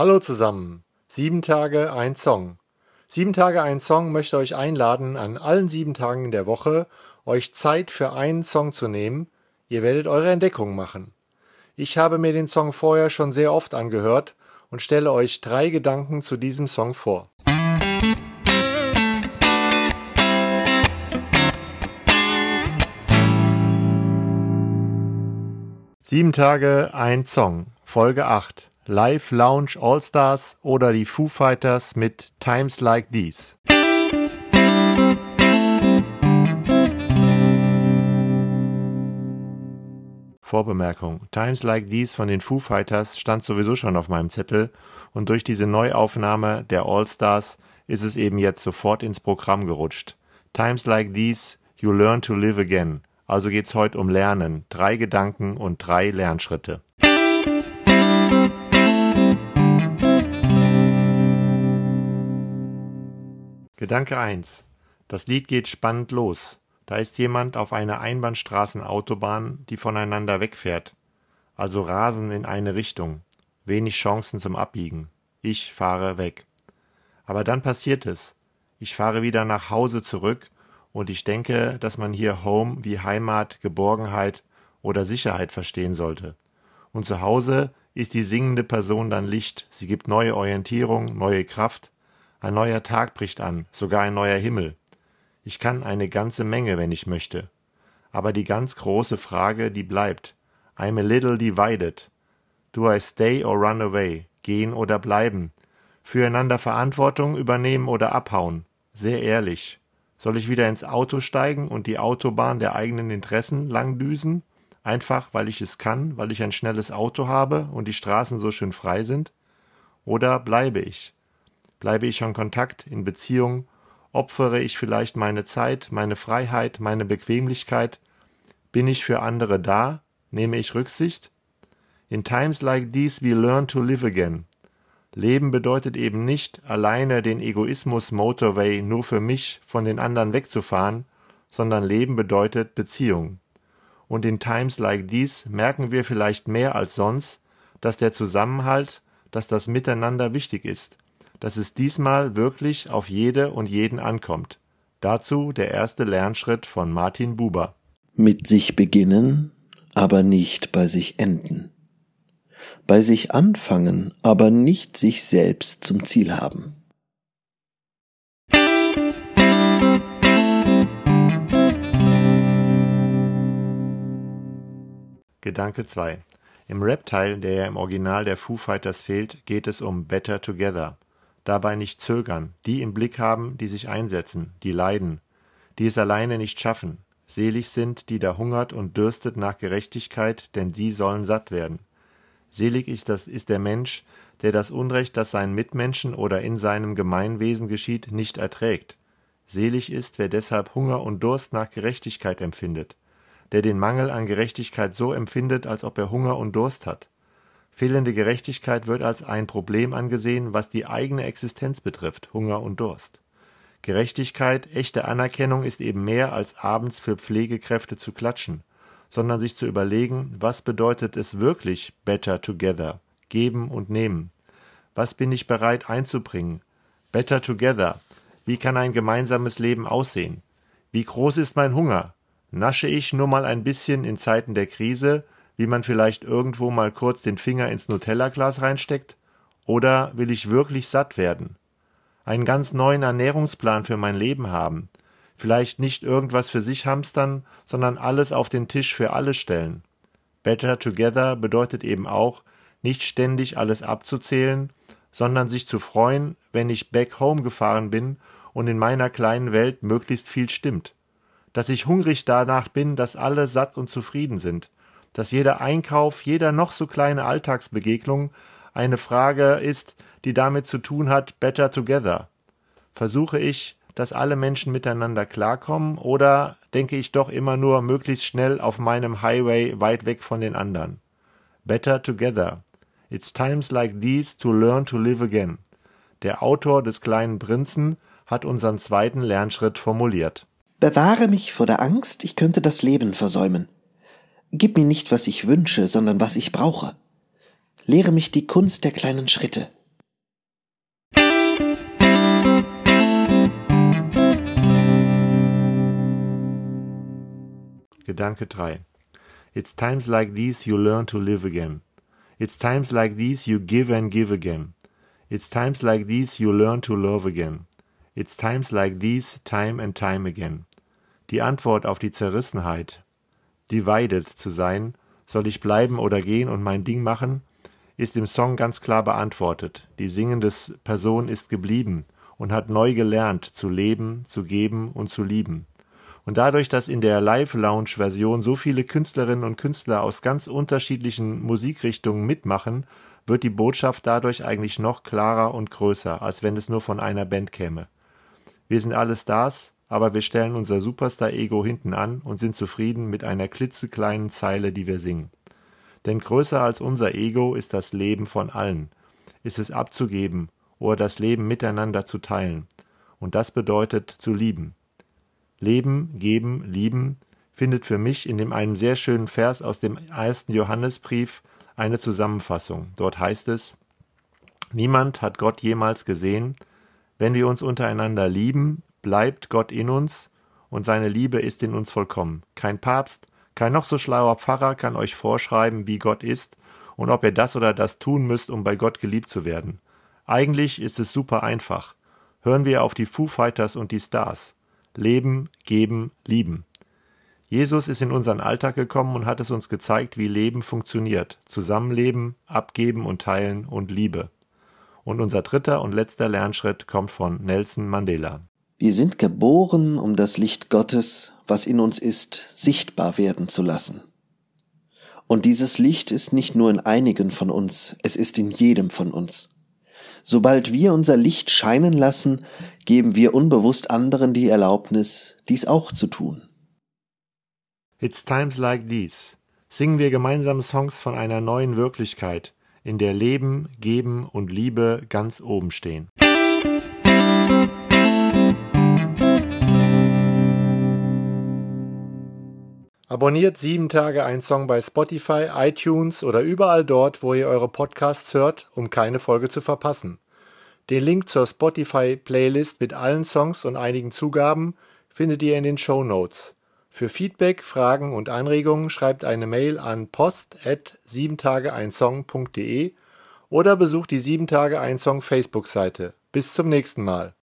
Hallo zusammen. Sieben Tage ein Song. Sieben Tage ein Song möchte euch einladen, an allen sieben Tagen der Woche euch Zeit für einen Song zu nehmen. Ihr werdet eure Entdeckung machen. Ich habe mir den Song vorher schon sehr oft angehört und stelle euch drei Gedanken zu diesem Song vor. Sieben Tage ein Song, Folge 8. Live Lounge All Stars oder die Foo Fighters mit Times Like These. Vorbemerkung. Times Like These von den Foo Fighters stand sowieso schon auf meinem Zettel und durch diese Neuaufnahme der All Stars ist es eben jetzt sofort ins Programm gerutscht. Times Like These, You Learn to Live Again. Also geht's heute um Lernen. Drei Gedanken und drei Lernschritte. Gedanke 1. Das Lied geht spannend los. Da ist jemand auf einer Einbahnstraßenautobahn, die voneinander wegfährt. Also rasen in eine Richtung. Wenig Chancen zum Abbiegen. Ich fahre weg. Aber dann passiert es. Ich fahre wieder nach Hause zurück und ich denke, dass man hier Home wie Heimat, Geborgenheit oder Sicherheit verstehen sollte. Und zu Hause ist die singende Person dann Licht. Sie gibt neue Orientierung, neue Kraft ein neuer Tag bricht an, sogar ein neuer Himmel. Ich kann eine ganze Menge, wenn ich möchte. Aber die ganz große Frage, die bleibt. I'm a little divided. Do I stay or run away? Gehen oder bleiben? Füreinander Verantwortung übernehmen oder abhauen? Sehr ehrlich. Soll ich wieder ins Auto steigen und die Autobahn der eigenen Interessen langdüsen? Einfach, weil ich es kann, weil ich ein schnelles Auto habe und die Straßen so schön frei sind? Oder bleibe ich? Bleibe ich in Kontakt, in Beziehung? Opfere ich vielleicht meine Zeit, meine Freiheit, meine Bequemlichkeit? Bin ich für andere da? Nehme ich Rücksicht? In times like these we learn to live again. Leben bedeutet eben nicht, alleine den Egoismus Motorway nur für mich von den anderen wegzufahren, sondern Leben bedeutet Beziehung. Und in times like these merken wir vielleicht mehr als sonst, dass der Zusammenhalt, dass das Miteinander wichtig ist, dass es diesmal wirklich auf jede und jeden ankommt. Dazu der erste Lernschritt von Martin Buber. Mit sich beginnen, aber nicht bei sich enden. Bei sich anfangen, aber nicht sich selbst zum Ziel haben. Gedanke 2. Im Rap-Teil, der ja im Original der Foo Fighters fehlt, geht es um Better Together dabei nicht zögern, die im Blick haben, die sich einsetzen, die leiden, die es alleine nicht schaffen. Selig sind, die da hungert und dürstet nach Gerechtigkeit, denn sie sollen satt werden. Selig ist, das, ist der Mensch, der das Unrecht, das seinen Mitmenschen oder in seinem Gemeinwesen geschieht, nicht erträgt. Selig ist, wer deshalb Hunger und Durst nach Gerechtigkeit empfindet, der den Mangel an Gerechtigkeit so empfindet, als ob er Hunger und Durst hat. Fehlende Gerechtigkeit wird als ein Problem angesehen, was die eigene Existenz betrifft, Hunger und Durst. Gerechtigkeit, echte Anerkennung ist eben mehr als abends für Pflegekräfte zu klatschen, sondern sich zu überlegen, was bedeutet es wirklich better together, geben und nehmen. Was bin ich bereit einzubringen? Better together. Wie kann ein gemeinsames Leben aussehen? Wie groß ist mein Hunger? Nasche ich nur mal ein bisschen in Zeiten der Krise wie man vielleicht irgendwo mal kurz den Finger ins Nutella-Glas reinsteckt? Oder will ich wirklich satt werden? Einen ganz neuen Ernährungsplan für mein Leben haben. Vielleicht nicht irgendwas für sich hamstern, sondern alles auf den Tisch für alle stellen. Better Together bedeutet eben auch, nicht ständig alles abzuzählen, sondern sich zu freuen, wenn ich back home gefahren bin und in meiner kleinen Welt möglichst viel stimmt. Dass ich hungrig danach bin, dass alle satt und zufrieden sind, dass jeder Einkauf, jeder noch so kleine Alltagsbegegnung eine Frage ist, die damit zu tun hat, better together. Versuche ich, dass alle Menschen miteinander klarkommen oder denke ich doch immer nur möglichst schnell auf meinem Highway weit weg von den anderen? Better together. It's times like these to learn to live again. Der Autor des kleinen Prinzen hat unseren zweiten Lernschritt formuliert. Bewahre mich vor der Angst, ich könnte das Leben versäumen. Gib mir nicht, was ich wünsche, sondern was ich brauche. Lehre mich die Kunst der kleinen Schritte. Gedanke 3. It's times like these you learn to live again. It's times like these you give and give again. It's times like these you learn to love again. It's times like these time and time again. Die Antwort auf die Zerrissenheit, divided zu sein, soll ich bleiben oder gehen und mein Ding machen, ist im Song ganz klar beantwortet. Die singende Person ist geblieben und hat neu gelernt zu leben, zu geben und zu lieben. Und dadurch, dass in der Live-Lounge-Version so viele Künstlerinnen und Künstler aus ganz unterschiedlichen Musikrichtungen mitmachen, wird die Botschaft dadurch eigentlich noch klarer und größer, als wenn es nur von einer Band käme. Wir sind alle Stars, aber wir stellen unser Superstar-Ego hinten an und sind zufrieden mit einer klitzekleinen Zeile, die wir singen. Denn größer als unser Ego ist das Leben von allen, ist es abzugeben oder das Leben miteinander zu teilen. Und das bedeutet zu lieben. Leben, geben, lieben findet für mich in dem einen sehr schönen Vers aus dem ersten Johannesbrief eine Zusammenfassung. Dort heißt es, Niemand hat Gott jemals gesehen. Wenn wir uns untereinander lieben, bleibt Gott in uns und seine Liebe ist in uns vollkommen. Kein Papst, kein noch so schlauer Pfarrer kann euch vorschreiben, wie Gott ist und ob ihr das oder das tun müsst, um bei Gott geliebt zu werden. Eigentlich ist es super einfach. Hören wir auf die Foo Fighters und die Stars. Leben, geben, lieben. Jesus ist in unseren Alltag gekommen und hat es uns gezeigt, wie Leben funktioniert. Zusammenleben, abgeben und teilen und Liebe. Und unser dritter und letzter Lernschritt kommt von Nelson Mandela. Wir sind geboren, um das Licht Gottes, was in uns ist, sichtbar werden zu lassen. Und dieses Licht ist nicht nur in einigen von uns, es ist in jedem von uns. Sobald wir unser Licht scheinen lassen, geben wir unbewusst anderen die Erlaubnis, dies auch zu tun. It's times like these singen wir gemeinsam Songs von einer neuen Wirklichkeit, in der Leben, Geben und Liebe ganz oben stehen. Abonniert sieben Tage ein Song bei Spotify, iTunes oder überall dort, wo ihr eure Podcasts hört, um keine Folge zu verpassen. Den Link zur Spotify-Playlist mit allen Songs und einigen Zugaben findet ihr in den Show Notes. Für Feedback, Fragen und Anregungen schreibt eine Mail an post@siebentageeinsong.de oder besucht die 7 Tage ein Song Facebook-Seite. Bis zum nächsten Mal.